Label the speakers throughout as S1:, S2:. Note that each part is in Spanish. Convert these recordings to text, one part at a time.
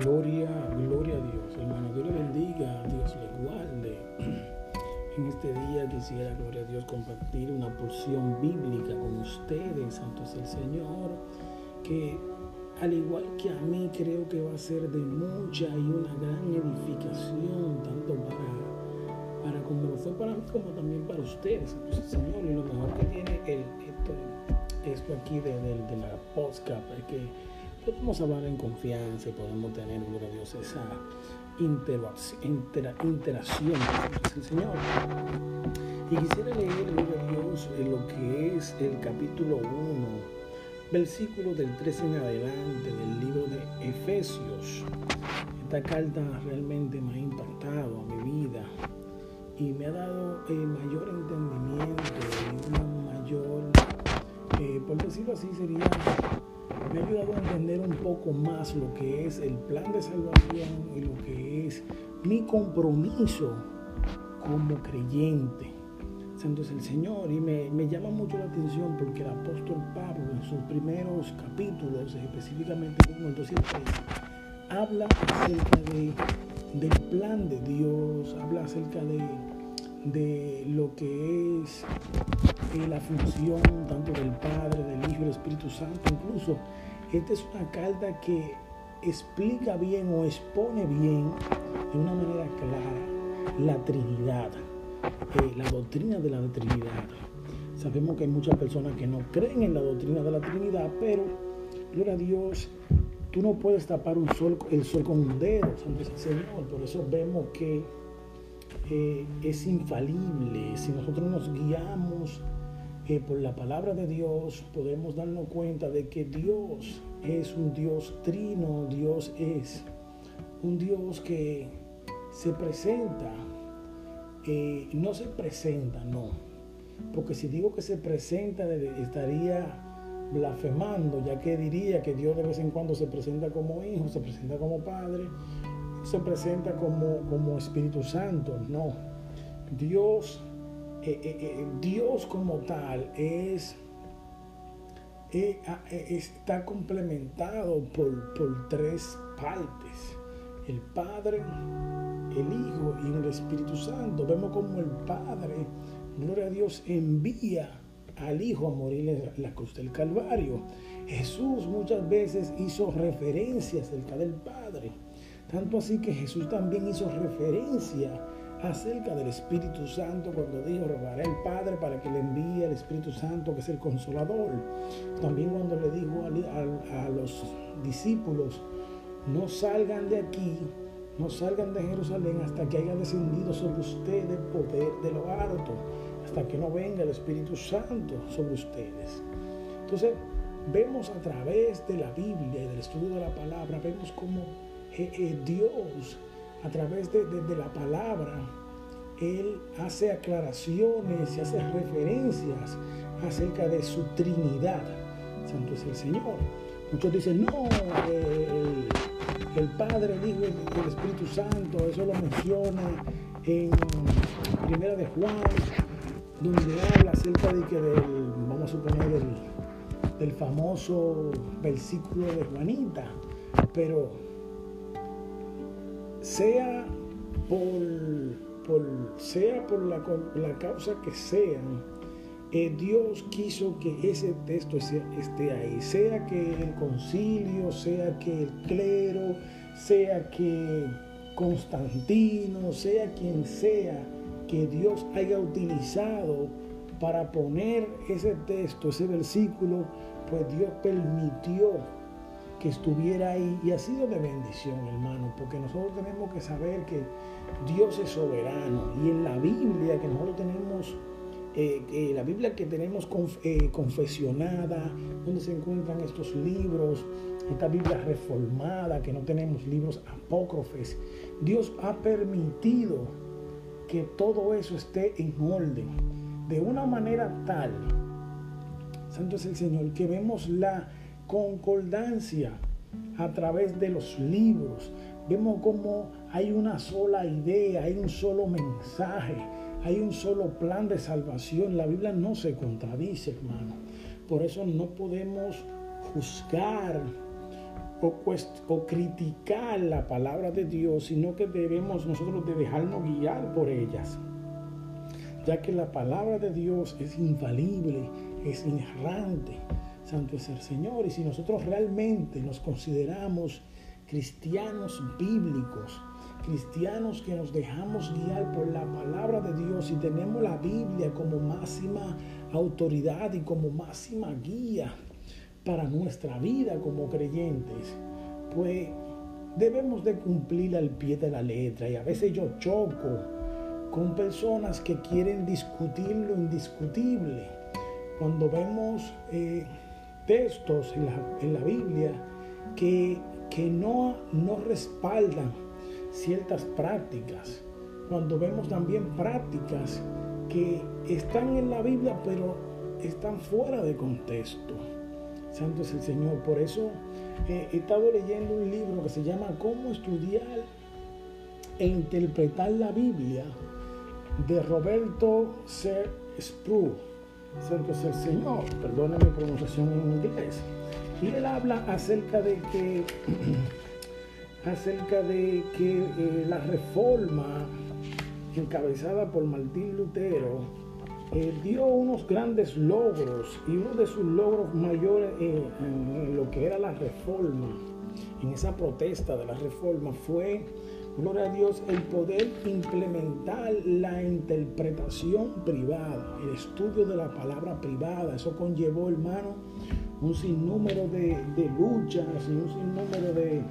S1: Gloria, gloria a Dios. Hermano, Dios le bendiga, Dios le guarde. En este día quisiera, gloria a Dios, compartir una porción bíblica con ustedes, Santo es el Señor, que al igual que a mí creo que va a ser de mucha y una gran edificación, tanto para, para como lo fue para mí, como también para ustedes, Santo es el Señor. Y lo mejor que tiene el, esto, aquí de, de, de la podcast es que podemos hablar en confianza y podemos tener, gloria a Dios, esa intera, interacción con el Señor. Y quisiera leer, gloria a Dios, lo que es el capítulo 1, versículo del 13 en adelante del libro de Efesios. Esta carta realmente me ha impactado a mi vida y me ha dado eh, mayor entendimiento y una mayor, eh, por decirlo así, sería me ha ayudado a entender un poco más lo que es el plan de salvación y lo que es mi compromiso como creyente. Santo es el Señor y me, me, llama mucho la atención porque el apóstol Pablo en sus primeros capítulos, específicamente en el 203, habla acerca de, del plan de Dios, habla acerca de, de lo que es la función tanto del Padre, del Hijo y del Espíritu Santo. Incluso esta es una carta que explica bien o expone bien de una manera clara la Trinidad, eh, la doctrina de la Trinidad. Sabemos que hay muchas personas que no creen en la doctrina de la Trinidad, pero, gloria a Dios, tú no puedes tapar un sol, el sol con un dedo, Santo Señor. Por eso vemos que eh, es infalible. Si nosotros nos guiamos eh, por la palabra de Dios, podemos darnos cuenta de que Dios es un Dios trino, Dios es un Dios que se presenta, eh, no se presenta, no. Porque si digo que se presenta, estaría blasfemando, ya que diría que Dios de vez en cuando se presenta como hijo, se presenta como padre, se presenta como, como Espíritu Santo. No, Dios, eh, eh, eh, Dios como tal es, está complementado por, por tres partes. El Padre, el Hijo y el Espíritu Santo. Vemos como el Padre, gloria a Dios, envía al Hijo a morir en la cruz del Calvario. Jesús muchas veces hizo referencia acerca del Padre. Tanto así que Jesús también hizo referencia acerca del Espíritu Santo cuando dijo, rogaré al Padre para que le envíe el Espíritu Santo, que es el consolador. También cuando le dijo a, los discípulos, no salgan de aquí, no salgan de Jerusalén hasta que haya descendido sobre ustedes poder de lo alto, hasta que no venga el Espíritu Santo sobre ustedes. Entonces, vemos a través de la Biblia y del estudio de la palabra, vemos cómo eh, eh, Dios, a través de, la palabra, Él hace aclaraciones y hace referencias acerca de su Trinidad. Santo es el Señor. Muchos dicen, no, el, Padre, el Hijo y el Espíritu Santo, eso lo menciona en Primera de Juan, donde habla acerca de que del, vamos a suponer, del, del famoso versículo de Juanita. Pero sea por, sea por la, causa que sea, eh, Dios quiso que ese texto esté ahí, sea que el concilio, sea que el clero, sea que Constantino, sea quien sea que Dios haya utilizado para poner ese texto, ese versículo, pues Dios permitió que estuviera ahí. Y ha sido de bendición, hermano, porque nosotros tenemos que saber que Dios es soberano. Y en la Biblia que nosotros tenemos, eh, la Biblia que tenemos eh, confesionada, donde se encuentran estos libros, esta Biblia reformada, que no tenemos libros apócrifes, Dios ha permitido que todo eso esté en orden, de una manera tal, Santo es el Señor, que vemos la concordancia a través de los libros. Vemos como hay una sola idea, hay un solo mensaje, hay un solo plan de salvación. La Biblia no se contradice, hermano. Por eso no podemos juzgar o, criticar la palabra de Dios, sino que debemos nosotros de dejarnos guiar por ellas, ya que la palabra de Dios es infalible, es inerrante. Santo es el Señor. Y si nosotros realmente nos consideramos cristianos bíblicos, cristianos que nos dejamos guiar por la palabra de Dios y tenemos la Biblia como máxima autoridad y como máxima guía para nuestra vida como creyentes, pues debemos de cumplir al pie de la letra. Y a veces yo choco con personas que quieren discutir lo indiscutible. Cuando vemos eh, textos en la, en la Biblia que, que no, no respaldan ciertas prácticas. Cuando vemos también prácticas que están en la Biblia pero están fuera de contexto. Santo es el Señor. Por eso eh, he estado leyendo un libro que se llama Cómo estudiar e interpretar la Biblia de Roberto C. Spru. Santo es el Señor. Perdone mi pronunciación en inglés. Y él habla acerca de que acerca de que eh, la reforma encabezada por Martín Lutero eh, dio unos grandes logros y uno de sus logros mayores eh, en, lo que era la reforma, en esa protesta de la reforma, fue, gloria a Dios, el poder implementar la interpretación privada, el estudio de la palabra privada. Eso conllevó, hermano, un sinnúmero de, de luchas y un sinnúmero de,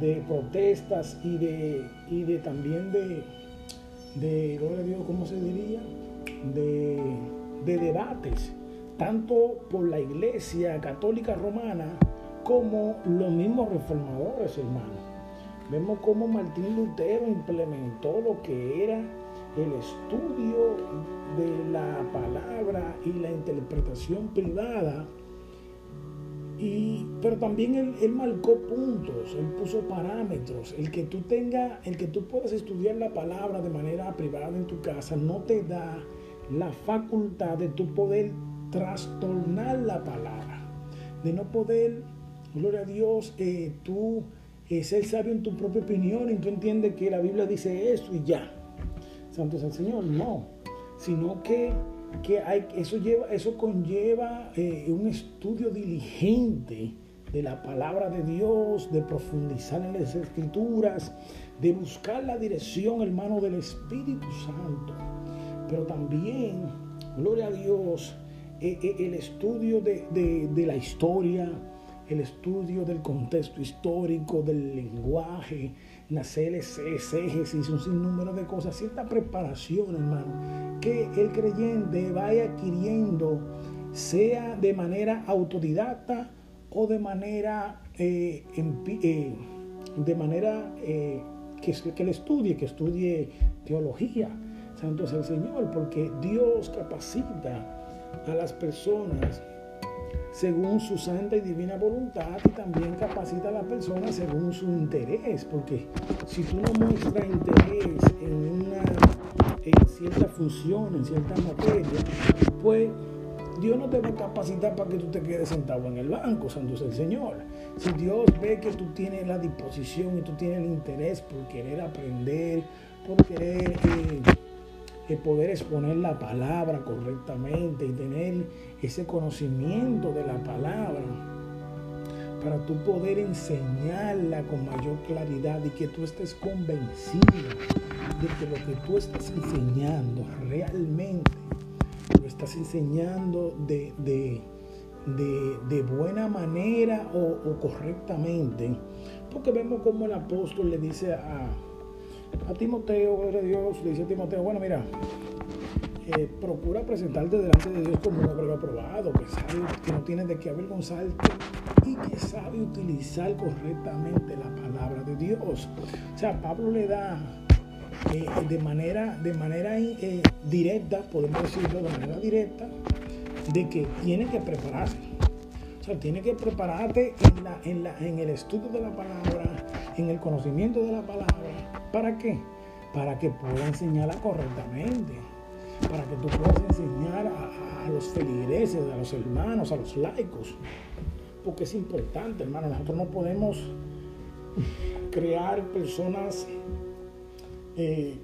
S1: de protestas y de, y de también de, de, gloria a Dios, ¿cómo se diría? De, de debates, tanto por la iglesia católica romana como los mismos reformadores, hermanos. Vemos cómo Martín Lutero implementó lo que era el estudio de la palabra y la interpretación privada y, pero también él, marcó puntos, él puso parámetros. El que tú tengas, el que tú puedas estudiar la palabra de manera privada en tu casa no te da la facultad de tu poder trastornar la palabra, de no poder, gloria a Dios, eh, tú eh, ser sabio en tu propia opinión y tú entiendes que la Biblia dice eso y ya. Santo es el Señor, no, sino que que eso, lleva, eso conlleva eh, un estudio diligente de la palabra de Dios, de profundizar en las escrituras, de buscar la dirección, hermano, del Espíritu Santo. Pero también, gloria a Dios, eh, eh, el estudio de, de la historia, el estudio del contexto histórico, del lenguaje, nacer exégesis, un sinnúmero de cosas, cierta preparación, hermano, que el creyente vaya adquiriendo, sea de manera autodidacta o de manera, eh, eh, de manera eh, que, que le estudie, que estudie teología. Santo es el Señor, porque Dios capacita a las personas según su santa y divina voluntad y también capacita a la persona según su interés, porque si tú no muestras interés en una en cierta función, en cierta materia, pues Dios no te va a capacitar para que tú te quedes sentado en el banco, santo es el Señor. Si Dios ve que tú tienes la disposición y tú tienes el interés por querer aprender, por querer eh, poder exponer la palabra correctamente y tener ese conocimiento de la palabra para tú poder enseñarla con mayor claridad y que tú estés convencido de que lo que tú estás enseñando realmente lo estás enseñando de, de, buena manera o, o correctamente. Porque vemos como el apóstol le dice a, a Timoteo, gloria Dios, le dice a Timoteo, bueno, mira, eh, procura presentarte delante de Dios como un hombre aprobado, que sabe que no tiene de qué avergonzarte y que sabe utilizar correctamente la palabra de Dios. O sea, Pablo le da eh, de manera, de manera eh, directa, podemos decirlo de manera directa, de que tiene que prepararse. O sea, tiene que prepararte en, en el estudio de la palabra, en el conocimiento de la palabra ¿Para qué? Para que pueda enseñarla correctamente. Para que tú puedas enseñar a, los feligreses, a los hermanos, a los laicos. porque es importante, hermano. Nosotros no podemos crear personas eh,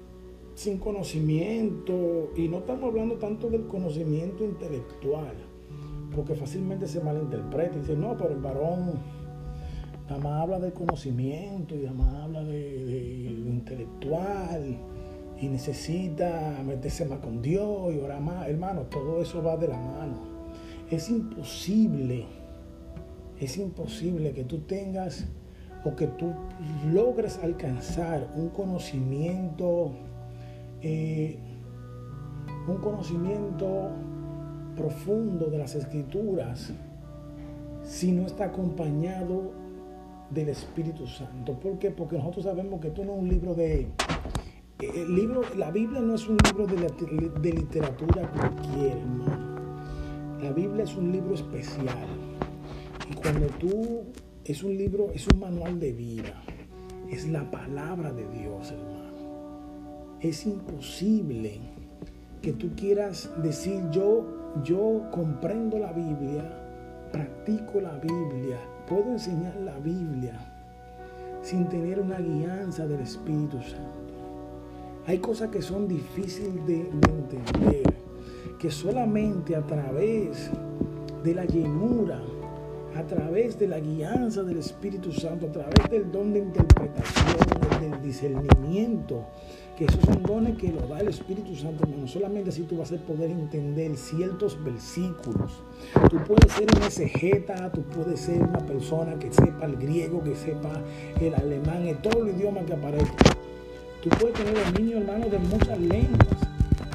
S1: sin conocimiento, y no estamos hablando tanto del conocimiento intelectual, porque fácilmente se malinterpreta y dice, no, pero el varón nada más habla de conocimiento y nada más habla de, intelectual y necesita meterse más con Dios y orar más. Hermano, todo eso va de la mano. Es imposible, es imposible que tú tengas o que tú logres alcanzar un conocimiento, eh, un conocimiento profundo de las escrituras si no está acompañado del Espíritu Santo. ¿Por qué? Porque nosotros sabemos que esto no es un libro de... Eh, el libro, la Biblia no es un libro de, de literatura cualquiera, hermano. La Biblia es un libro especial. Y cuando tú es un libro, es un manual de vida. Es la palabra de Dios, hermano. Es imposible que tú quieras decir yo, yo comprendo la Biblia, practico la Biblia, puedo enseñar la Biblia sin tener una guianza del Espíritu Santo. Hay cosas que son difíciles de, de entender, que solamente a través de la llenura a través de la guianza del Espíritu Santo, a través del don de interpretación, del discernimiento, que esos son dones que lo da el Espíritu Santo, no solamente así tú vas a poder entender ciertos versículos. Tú puedes ser un exegeta, tú puedes ser una persona que sepa el griego, que sepa el alemán, en todo el idioma que aparece. Tú puedes tener dominio, hermano, de muchas lenguas,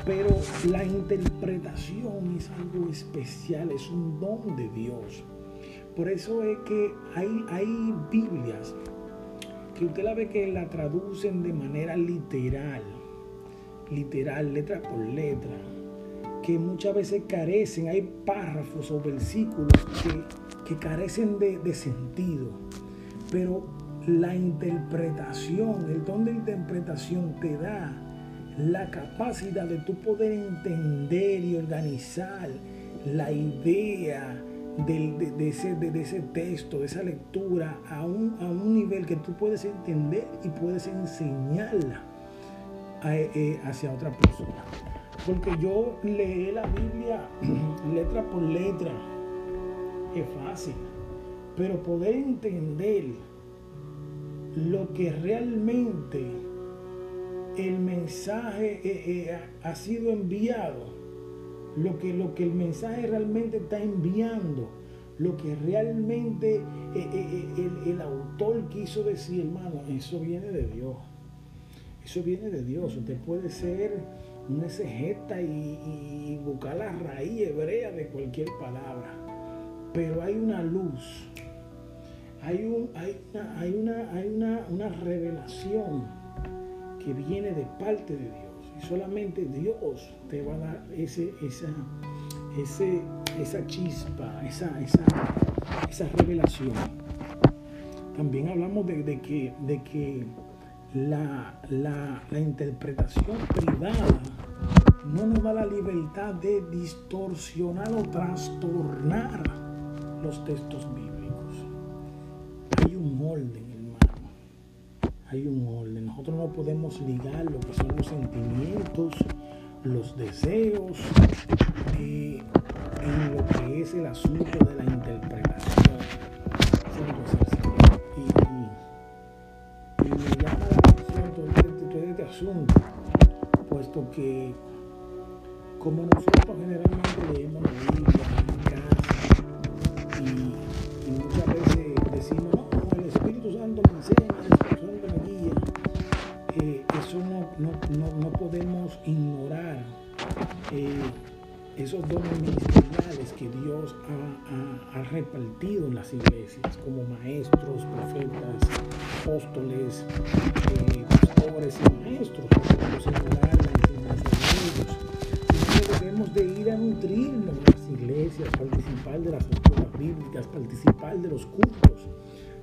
S1: pero la interpretación es algo especial, es un don de Dios. Por eso es que hay, hay Biblias que usted la ve que la traducen de manera literal, literal, letra por letra, que muchas veces carecen, hay párrafos o versículos que, carecen de, de sentido, pero la interpretación, el don de interpretación te da la capacidad de tú poder entender y organizar la idea, de, ese, de, ese, texto, de esa lectura, a un, a un, nivel que tú puedes entender y puedes enseñarla eh, hacia otra persona. Porque yo leí la Biblia letra por letra, es fácil, pero poder entender lo que realmente el mensaje eh, eh, ha sido enviado lo que, lo que el mensaje realmente está enviando, lo que realmente eh, eh, eh, el, autor quiso decir, hermano, eso viene de Dios. Eso viene de Dios. Usted puede ser un exegeta y, y buscar la raíz hebrea de cualquier palabra, pero hay una luz, hay, un, hay, una, hay, una, hay una, una revelación que viene de parte de Dios solamente Dios te va a dar ese, esa, ese, esa chispa, esa, esa, esa revelación. También hablamos de, que, de que la, la, la, interpretación privada no nos da la libertad de distorsionar o trastornar los textos bíblicos. Hay un orden hay un orden. Nosotros no podemos ligar lo que son los sentimientos, los deseos, eh, en lo que es el asunto de la interpretación. Y, y, me llama la atención todo este, este asunto, puesto que como nosotros generalmente leemos la Biblia en casa y, y ignorar eh, esos dones ministeriales que Dios ha, repartido en las iglesias, como maestros, profetas, apóstoles, eh, pastores y maestros. Podemos ignorar la enseñanza de debemos de ir a nutrirnos en las iglesias, participar de las escuelas bíblicas, participar de los cultos.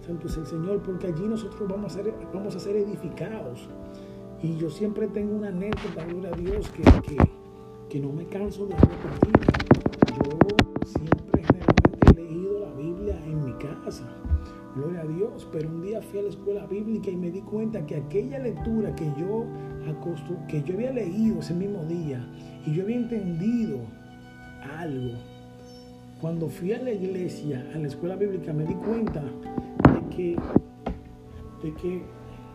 S1: Santo es el Señor, porque allí nosotros vamos a ser edificados. Y yo siempre tengo una anécdota, gloria a Dios, que, que, que no me canso de repetir. Yo siempre generalmente he leído la Biblia en mi Dios, pero un día fui a la escuela bíblica y me di cuenta que aquella lectura que yo, que yo había leído ese mismo día y yo había entendido algo, cuando fui a la iglesia, a la escuela bíblica, me di cuenta de que, de que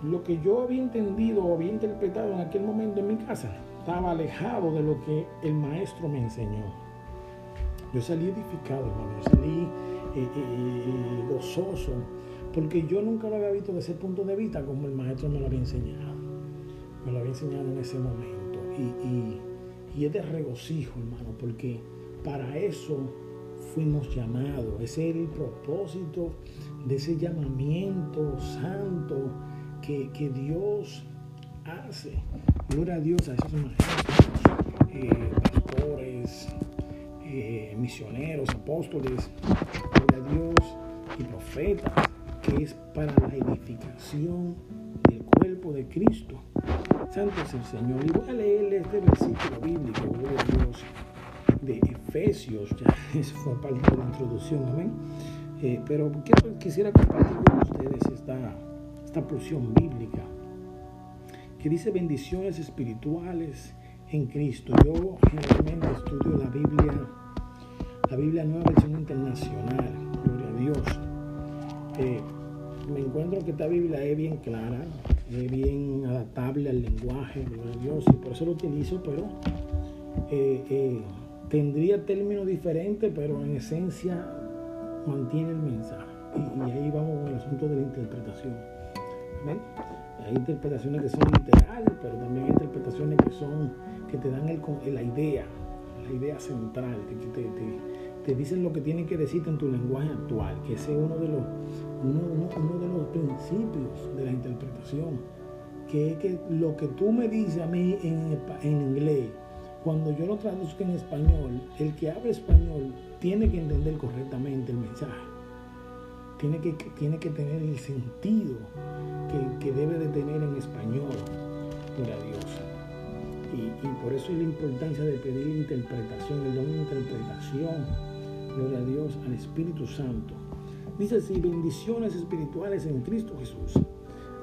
S1: lo que yo había entendido o había interpretado en aquel momento en mi casa estaba alejado de lo que el maestro me enseñó. Yo salí edificado, hermano, yo salí eh, eh, eh, gozoso, porque yo nunca lo había visto desde ese punto de vista como el maestro me lo había enseñado. Me lo había enseñado en ese momento. Y, y es de regocijo, hermano, porque para eso fuimos llamados. Ese es el propósito de ese llamamiento santo que, Dios hace. Gloria a Dios a esos maestros, eh, pastores, eh, misioneros, apóstoles, gloria a Dios y profetas, que es para la edificación del cuerpo de Cristo. Santo es el Señor. Y voy a leer este versículo bíblico, gloria a Dios de Efesios, ya eso fue parte de la introducción, amén. Eh, pero quisiera compartir con ustedes esta, esta porción bíblica que dice bendiciones espirituales en Cristo. Yo generalmente estudio la Biblia, la Biblia Nueva Versión Internacional, gloria a Dios. Eh, me encuentro que esta Biblia es bien clara, es bien adaptable al lenguaje, gloria a Dios, y por eso lo utilizo, pero eh, tendría términos diferentes, pero en esencia mantiene el mensaje. Y, ahí vamos con el asunto de la interpretación. Hay interpretaciones que son literales, pero también hay interpretaciones que son que te dan la idea, la idea central, que te, dicen lo que tienen que decirte en tu lenguaje actual, que ese es uno de los, uno, de los principios de la interpretación, que es que lo que tú me dices a mí en, en inglés, cuando yo lo traduzco en español, el que habla español tiene que entender correctamente el mensaje. Tiene que, tiene que tener el sentido que, debe de tener en español por Dios. Y, por eso es la importancia de pedir interpretación, el don de interpretación, gloria a Dios, al Espíritu Santo. Dice así, bendiciones espirituales en Cristo Jesús.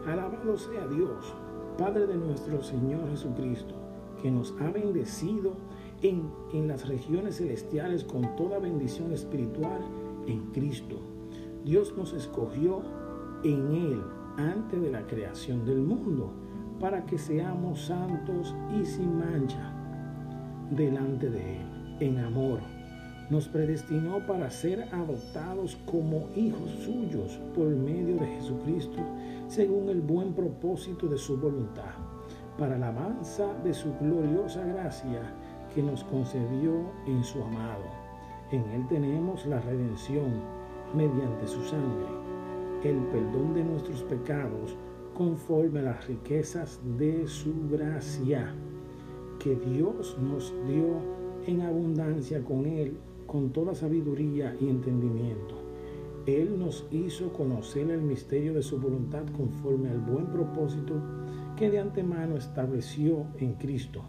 S1: Alabado sea Dios, Padre de nuestro Señor Jesucristo que nos ha bendecido en, en las regiones celestiales con toda bendición espiritual en Cristo. Dios nos escogió en Él antes de la creación del mundo para que seamos santos y sin mancha delante de Él, en amor. Nos predestinó para ser adoptados como hijos suyos por medio de Jesucristo, según el buen propósito de su voluntad para la alabanza de su gloriosa gracia que nos concedió en su amado. En Él tenemos la redención mediante su sangre, el perdón de nuestros pecados conforme a las riquezas de su gracia que Dios nos dio en abundancia con Él, con toda sabiduría y entendimiento. Él nos hizo conocer el misterio de su voluntad conforme al buen propósito que de antemano estableció en Cristo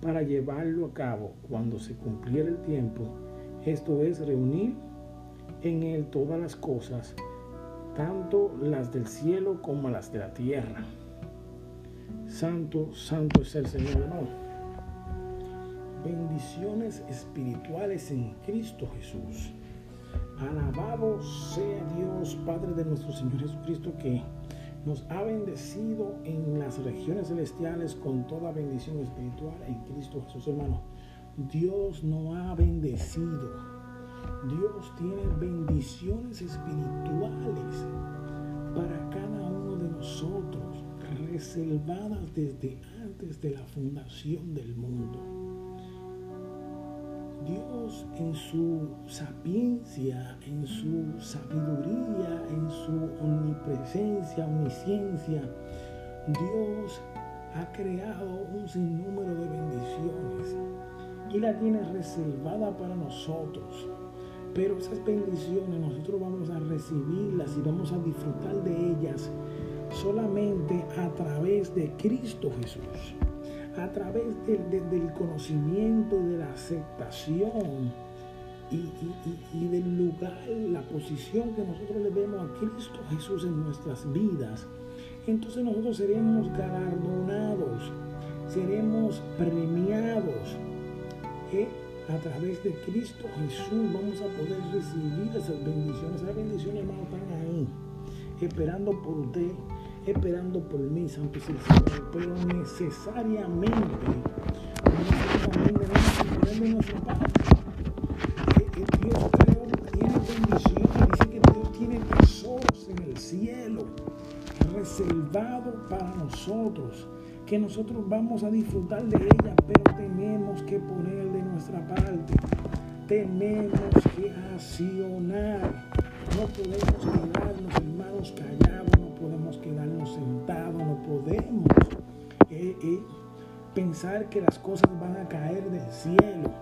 S1: para llevarlo a cabo cuando se cumpliera el tiempo, esto es reunir en Él todas las cosas, tanto las del cielo como las de la tierra. Santo, santo es el Señor, Bendiciones espirituales en Cristo Jesús. Alabado sea Dios, Padre de nuestro Señor Jesucristo, que nos ha bendecido en las regiones celestiales con toda bendición espiritual en Cristo Jesús, hermano. Dios nos ha bendecido. Dios tiene bendiciones espirituales para cada uno de nosotros, reservadas desde antes de la fundación del mundo. Dios en su sapiencia, en su sabiduría, en su omnipresencia, omnisciencia, Dios ha creado un sinnúmero de bendiciones y la tiene reservada para nosotros. Pero esas bendiciones nosotros vamos a recibirlas y vamos a disfrutar de ellas solamente a través de Cristo Jesús a través del, conocimiento y de la aceptación y, del lugar, la posición que nosotros le demos a Cristo Jesús en nuestras vidas, entonces nosotros seremos galardonados, seremos premiados. ¿eh? A través de Cristo Jesús vamos a poder recibir esas bendiciones. Esas bendiciones, hermano, están ahí, esperando por usted, esperando por mí, Santo Señor, pero necesariamente, necesariamente debemos de nuestra parte. Dios tiene bendiciones, dice que Dios tiene tesoros en el cielo, reservados para nosotros que nosotros vamos a disfrutar de ella, pero tenemos que poner de nuestra parte. Tenemos que accionar. No podemos quedarnos, hermanos, callados, no podemos quedarnos sentados, no podemos eh, eh, pensar que las cosas van a caer del cielo.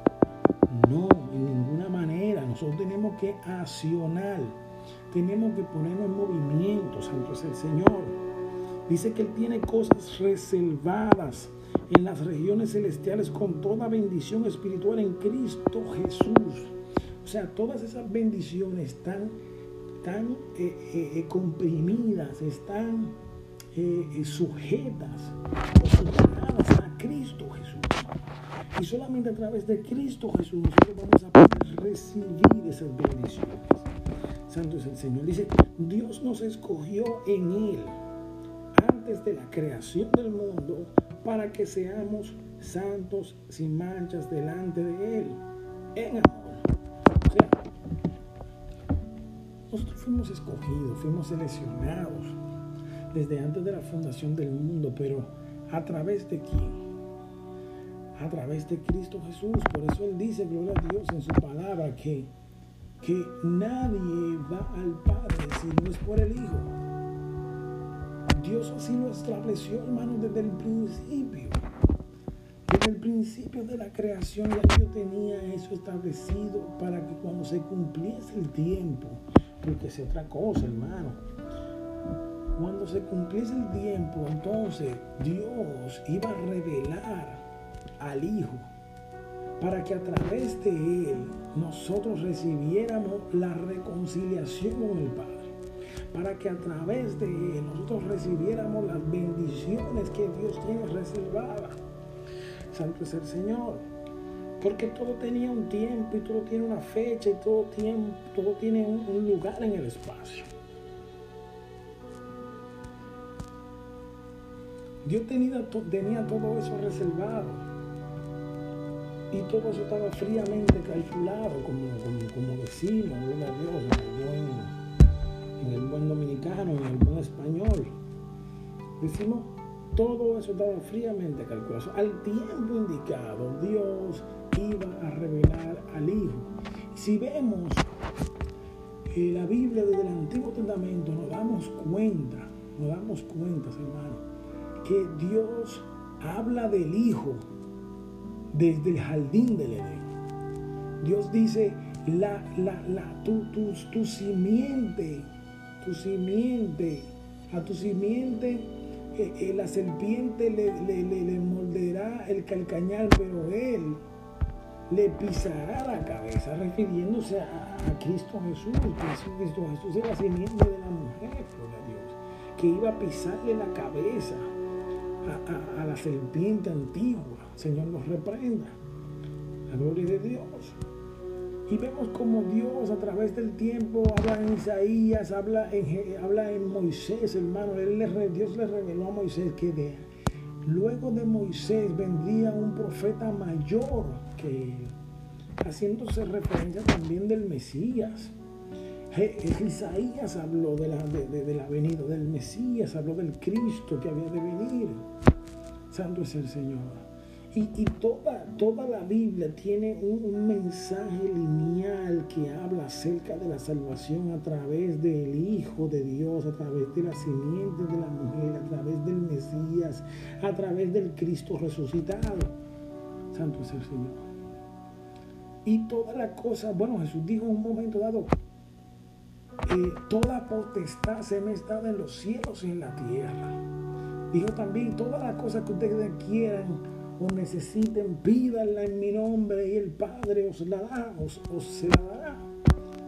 S1: No, en ninguna manera. Nosotros tenemos que accionar. Tenemos que ponernos en movimiento, Santo es el Señor. Dice que Él tiene cosas reservadas en las regiones celestiales con toda bendición espiritual en Cristo Jesús. O sea, todas esas bendiciones están, tan eh, eh, eh, comprimidas, están sujetas sujetadas a Cristo Jesús. Y solamente a través de Cristo Jesús nosotros vamos a poder recibir esas bendiciones. Santo es el Señor. Dice, Dios nos escogió en Él de la creación del mundo para que seamos santos sin manchas delante de Él, en amor. O sea, nosotros fuimos escogidos, fuimos seleccionados desde antes de la fundación del mundo, pero a través de quién? A través de Cristo Jesús. Por eso Él dice, gloria a Dios, en su palabra, que, que nadie va al Padre si no es por el Hijo. Dios así lo estableció, hermano, desde el principio. Desde el principio de la creación ya yo tenía eso establecido para que cuando se cumpliese el tiempo, porque es otra cosa, hermano. Cuando se cumpliese el tiempo, entonces Dios iba a revelar al Hijo para que a través de Él nosotros recibiéramos la reconciliación con el Padre para que a través de nosotros recibiéramos las bendiciones que Dios tiene reservadas. Santo es el Señor. Porque todo tenía un tiempo y todo tiene una fecha y todo tiene, todo tiene un, lugar en el espacio. Dios tenía, tenía todo eso reservado. Y todo eso estaba fríamente calculado, como, como, decimos, gloria a Dios, en el buen dominicano, en el buen español. Decimos, todo eso estaba fríamente calculado. Al tiempo indicado, Dios iba a revelar al Hijo. Si vemos la Biblia desde el Antiguo Testamento, nos damos cuenta, nos damos cuenta, hermano, que Dios habla del Hijo desde el jardín del Edén. Dios dice, la, la, la, tu, tu, tu simiente tu simiente, a tu simiente eh, eh, la serpiente le, le, morderá el calcañal, pero él le pisará la cabeza, refiriéndose a, Cristo Jesús. Cristo Jesús es la simiente de la mujer, gloria a Dios, que iba a pisarle la cabeza a, a la serpiente antigua. Señor nos reprenda. La gloria de Dios. Y vemos como Dios a través del tiempo habla en Isaías, habla en, habla en Moisés, hermano. Él le, Dios le reveló a Moisés que luego de Moisés vendría un profeta mayor que él, haciéndose referencia también del Mesías. Isaías habló de la, de la venida del Mesías, habló del Cristo que había de venir. Santo es el Señor. Y, toda, toda la Biblia tiene un, mensaje lineal que habla acerca de la salvación a través del Hijo de Dios, a través de la simiente de la mujer, a través del Mesías, a través del Cristo resucitado. Santo es el Señor. Y toda la cosa, bueno, Jesús dijo en un momento dado, eh, toda potestad se me está en los cielos y en la tierra. Dijo también, todas las cosas que ustedes quieran o necesiten, pídanla en mi nombre y el Padre os la da, os, os se la dará.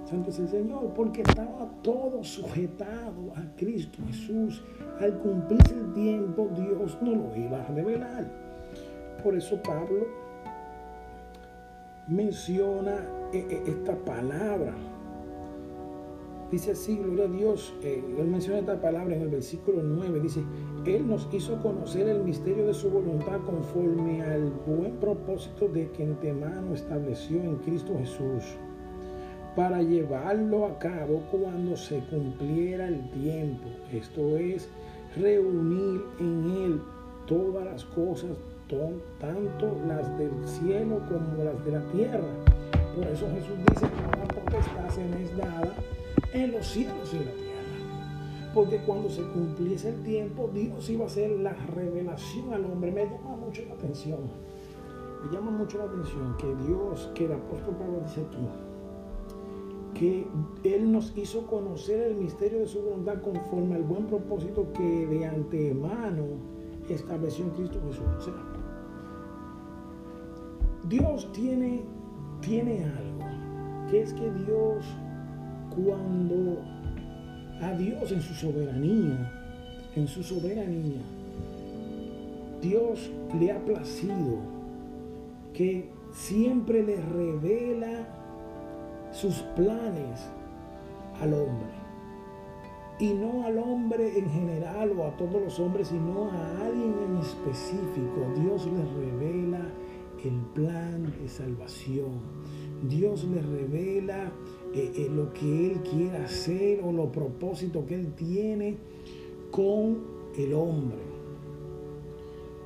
S1: Santo es el Señor, porque estaba todo sujetado a Cristo Jesús. Al cumplirse el tiempo, Dios no lo iba a revelar. Por eso Pablo menciona eh, eh, esta palabra Dice así, gloria a Dios, eh, él menciona esta palabra en el versículo 9, dice, Él nos hizo conocer el misterio de su voluntad conforme al buen propósito de que antemano estableció en Cristo Jesús, para llevarlo a cabo cuando se cumpliera el tiempo, esto es, reunir en Él todas las cosas, tanto las del cielo como las de la tierra. Por eso Jesús dice que potestad se me es dada en los cielos y en la tierra. Porque cuando se cumpliese el tiempo, Dios iba a hacer la revelación al hombre. Me llama mucho la atención. Me llama mucho la atención que Dios, que el apóstol Pablo dice aquí, que Él nos hizo conocer el misterio de su voluntad conforme al buen propósito que de antemano estableció en Cristo Jesús. Dios tiene, tiene algo, que es que Dios cuando a Dios en su soberanía, en su soberanía, Dios le ha placido que siempre le revela sus planes al hombre. Y no al hombre en general o a todos los hombres, sino a alguien en específico. Dios le revela el plan de salvación. Dios le revela eh, eh, lo que Él quiere hacer o los propósitos que Él tiene con el hombre.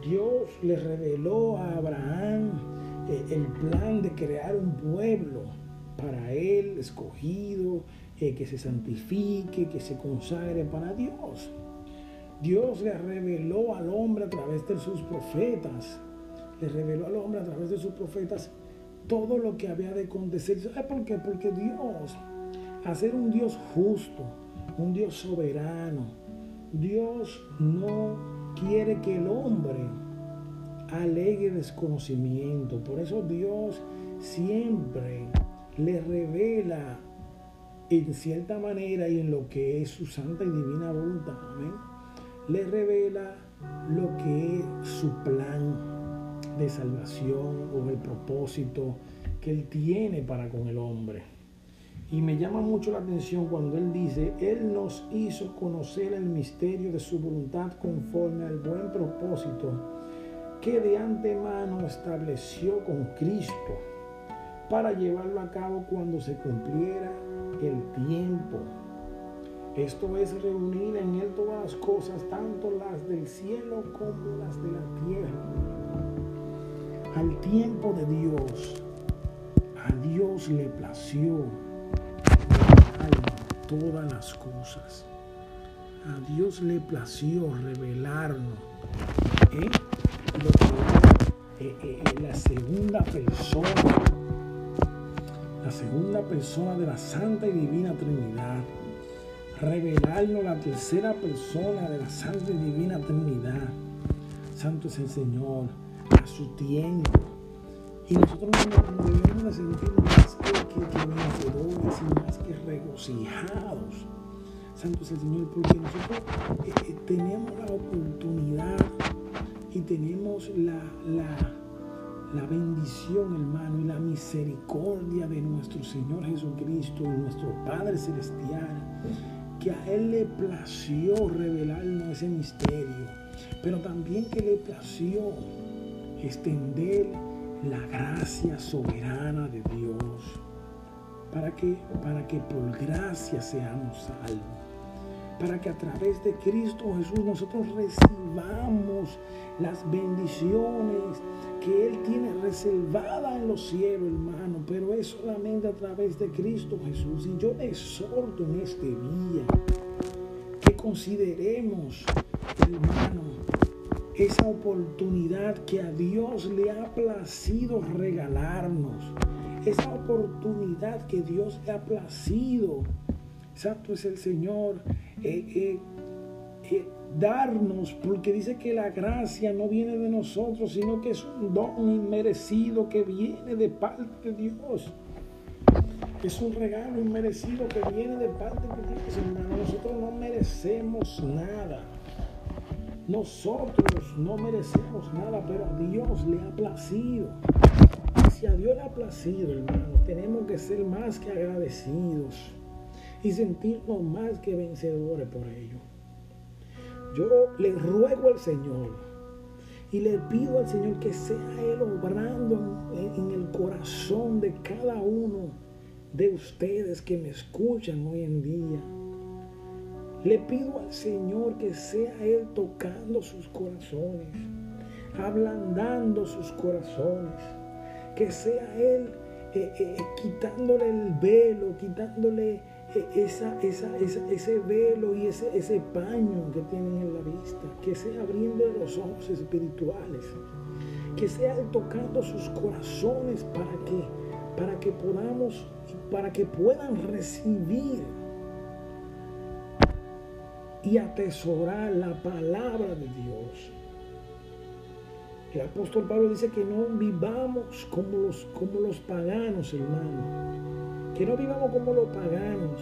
S1: Dios le reveló a Abraham eh, el plan de crear un pueblo para Él escogido, que se santifique, que se consagre para Dios. Dios le reveló al hombre a través de sus profetas, le reveló al hombre a través de sus profetas todo lo que había de acontecer. ¿Sabes por qué? Porque Dios, a ser un Dios justo, un Dios soberano, Dios no quiere que el hombre alegue desconocimiento. Por eso Dios siempre le revela en cierta manera y en lo que es su santa y divina voluntad, le revela lo que es su plan de salvación o el propósito que Él tiene para con el hombre. Y me llama mucho la atención cuando Él dice, Él nos hizo conocer el misterio de su voluntad conforme al buen propósito que de antemano estableció con Cristo para llevarlo a cabo cuando se cumpliera el tiempo. Esto es reunir en Él todas las cosas, tanto las del cielo como las de la tierra al tiempo de Dios, a Dios le plació todas las cosas. A Dios le plació revelarnos ¿eh? Eh, eh, la segunda persona, la segunda persona de la Santa y Divina Trinidad. Revelarnos la tercera persona de la Santa y Divina Trinidad. Santo es el Señor a su tiempo. Y nosotros nos debemos de sentir más que, que, y más que regocijados. Santo es el Señor, porque nosotros eh, eh, tenemos la oportunidad y tenemos la, la, la, bendición, hermano, y la misericordia de nuestro Señor Jesucristo, nuestro Padre Celestial, que a Él le plació revelarnos ese misterio, pero también que le plació extender la gracia soberana de Dios para que, para que por gracia seamos salvos. Para que a través de Cristo Jesús nosotros recibamos las bendiciones que Él tiene reservadas en los cielos, hermano. Pero es solamente a través de Cristo Jesús. Y yo le exhorto en este día que consideremos, hermano, esa oportunidad que a Dios le ha placido regalarnos, esa oportunidad que Dios le ha placido. Exacto es el Señor. Eh, eh, eh, darnos, porque dice que la gracia no viene de nosotros, sino que es un don inmerecido que viene de parte de Dios. Es un regalo inmerecido que viene de parte de Dios, hermano. Nosotros no merecemos nada. Nosotros no merecemos nada, pero a Dios le ha placido. Y si a Dios le ha placido, hermano, tenemos que ser más que agradecidos y sentirnos más que vencedores por ello. Yo le ruego al Señor y le pido al Señor que sea Él obrando en, el corazón de cada uno de ustedes que me escuchan hoy en día. Le pido al Señor que sea Él tocando sus corazones, ablandando sus corazones, que sea Él eh, eh, quitándole el velo, quitándole esa, ese velo y ese, ese paño que tienen en la vista, que sea abriendo los ojos espirituales, que sea tocando sus corazones para que, para que podamos, para que puedan recibir y atesorar la palabra de Dios. El apóstol Pablo dice que no vivamos como los, como los paganos, hermano que no vivamos como los paganos,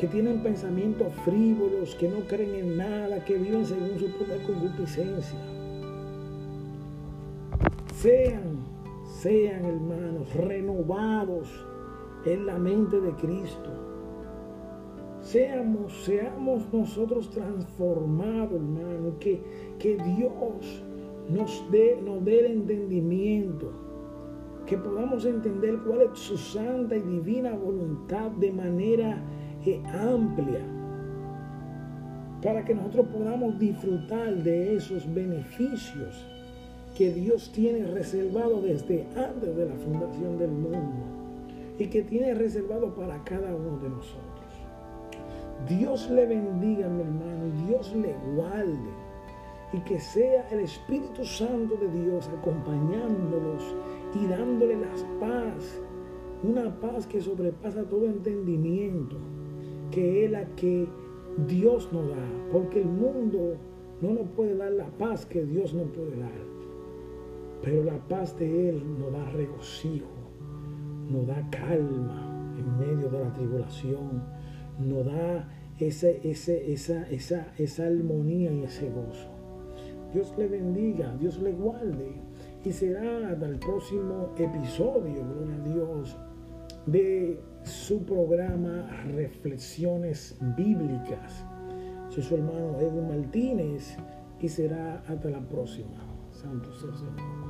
S1: que tienen pensamientos frívolos, que no creen en nada, que viven según su propia concupiscencia. Sean, sean hermanos, renovados en la mente de Cristo. Seamos, seamos nosotros transformados, hermano, que, que Dios nos dé, nos dé el entendimiento que podamos entender cuál es su santa y divina voluntad de manera eh, amplia, para que nosotros podamos disfrutar de esos beneficios que Dios tiene reservado desde antes de la fundación del mundo y que tiene reservado para cada uno de nosotros. Dios le bendiga, mi hermano, Dios le guarde. Y que sea el Espíritu Santo de Dios acompañándolos y dándole la paz, una paz que sobrepasa todo entendimiento, que es la que Dios nos da, porque el mundo no nos puede dar la paz que Dios nos puede dar, pero la paz de Él nos da regocijo, nos da calma en medio de la tribulación, nos da ese, ese, esa, esa, esa armonía y ese gozo. Dios le bendiga, Dios le guarde. Y será hasta el próximo episodio, gloria a Dios, de su programa Reflexiones Bíblicas. Soy su hermano Edwin Martínez y será hasta la próxima. Santo sea Señor.